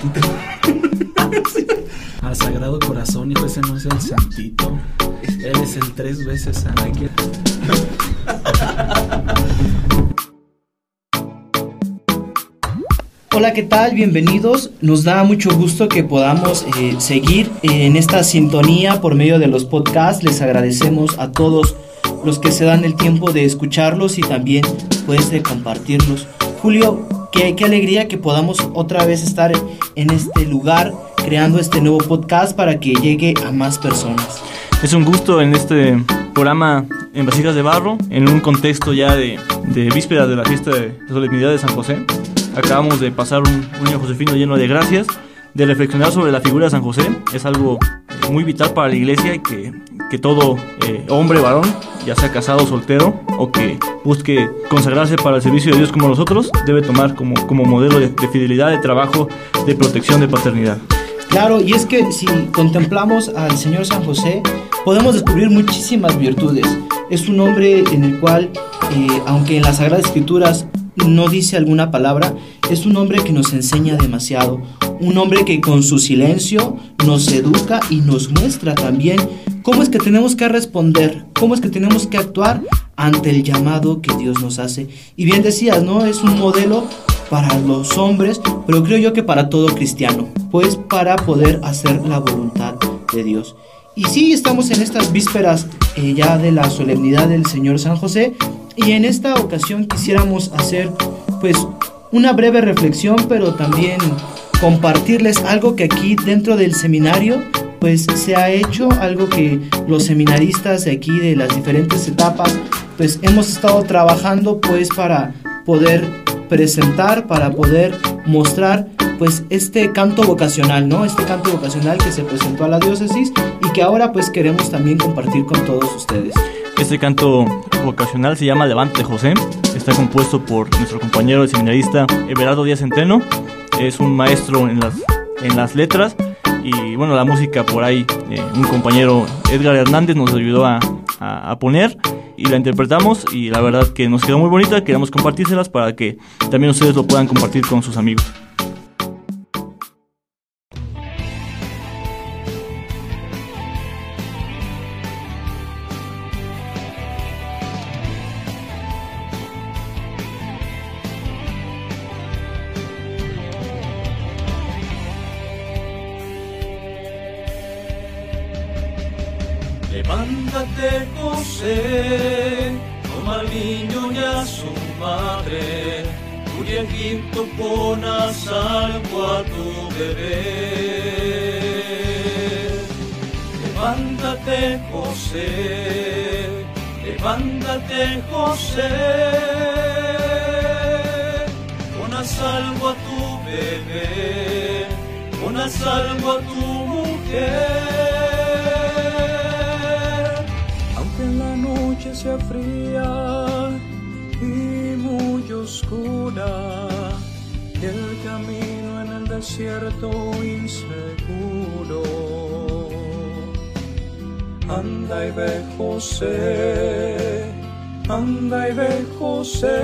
santito. Al Sagrado Corazón, hijo, ese no es el santito. Él es el tres veces águila. Hola, ¿qué tal? Bienvenidos. Nos da mucho gusto que podamos eh, seguir en esta sintonía por medio de los podcasts. Les agradecemos a todos los que se dan el tiempo de escucharlos y también pues de compartirlos. Julio, qué, alegría que podamos otra vez estar en este lugar creando este nuevo podcast para que llegue a más personas. Es un gusto en este programa en Vasijas de Barro, en un contexto ya de, vísperas de la fiesta de solemnidad de San José. Acabamos de pasar un, año josefino lleno de gracias, de reflexionar sobre la figura de San José. Es algo muy vital para la iglesia y que, que todo eh, hombre, varón, ya sea casado, soltero o que busque consagrarse para el servicio de Dios como nosotros, debe tomar como, como modelo de, de fidelidad, de trabajo, de protección, de paternidad. Claro, y es que si contemplamos al Señor San José, podemos descubrir muchísimas virtudes. Es un hombre en el cual, eh, aunque en las Sagradas Escrituras no dice alguna palabra, es un hombre que nos enseña demasiado. Un hombre que con su silencio nos educa y nos muestra también cómo es que tenemos que responder, cómo es que tenemos que actuar ante el llamado que Dios nos hace. Y bien decías, ¿no? Es un modelo para los hombres, pero creo yo que para todo cristiano, pues para poder hacer la voluntad de Dios. Y sí, estamos en estas vísperas eh, ya de la solemnidad del Señor San José y en esta ocasión quisiéramos hacer pues una breve reflexión, pero también compartirles algo que aquí dentro del seminario pues se ha hecho, algo que los seminaristas de aquí de las diferentes etapas pues hemos estado trabajando pues para poder presentar, para poder mostrar pues este canto vocacional, ¿no? Este canto vocacional que se presentó a la diócesis y que ahora pues queremos también compartir con todos ustedes. Este canto vocacional se llama Levante José. Está compuesto por nuestro compañero el seminarista Everardo Díaz Centeno. Es un maestro en las, en las letras. Y bueno, la música por ahí, eh, un compañero Edgar Hernández nos ayudó a, a, a, poner y la interpretamos. Y la verdad que nos quedó muy bonita. Queremos compartírselas para que también ustedes lo puedan compartir con sus amigos. Levántate, José, toma al niño y a su madre, huye a Egipto, pon a salvo a tu bebé. Levántate, José, levántate, José, pon a salvo a tu bebé, pon a salvo a tu mujer. Sea fría y muy oscura, y el camino en el desierto inseguro. Anda y ve José, anda y ve José.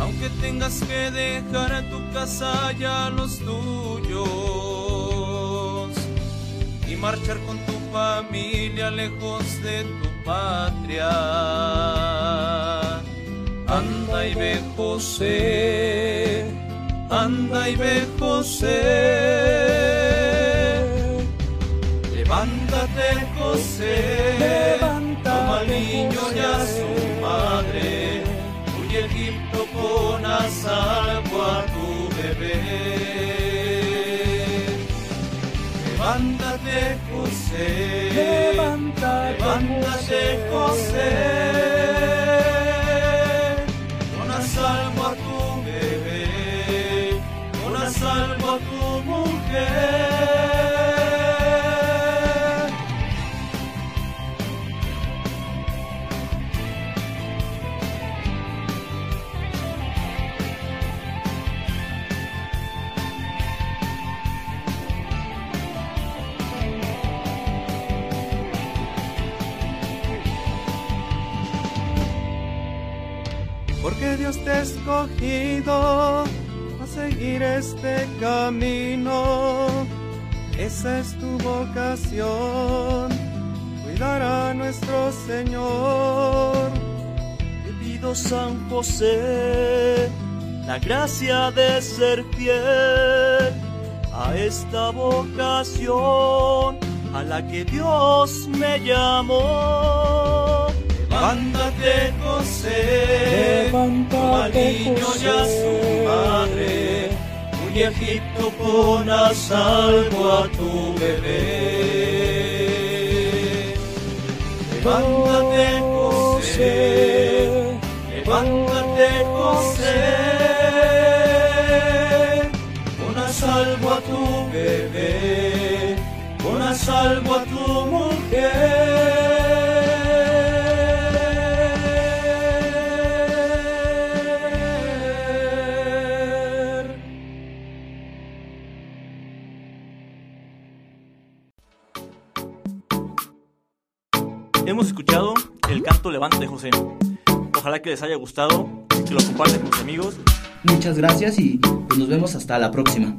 Aunque tengas que dejar tu casa y a los tuyos y marchar con tu familia lejos de tu patria. Anda y ve José, anda y ve José. Levántate José, toma al niño y a su madre, huye Egipto con a levántate, levántate José, pon a salvo a tu bebé, pon a salvo a tu mujer. Porque Dios te ha escogido seguir este camino. Esa es tu vocación, cuidar a nuestro Señor. Te pido San José, la gracia de ser fiel a esta vocación a la que Dios me llamó. Levántate José, levántate niño y a su madre, muy Egipto pon a salvo a tu bebé. Levántate José, levántate José, pon a salvo a tu bebé, pon a salvo a tu mujer. Hemos escuchado el canto Levante de José. Ojalá que les haya gustado, que lo compartan con sus amigos. Muchas gracias y pues nos vemos hasta la próxima.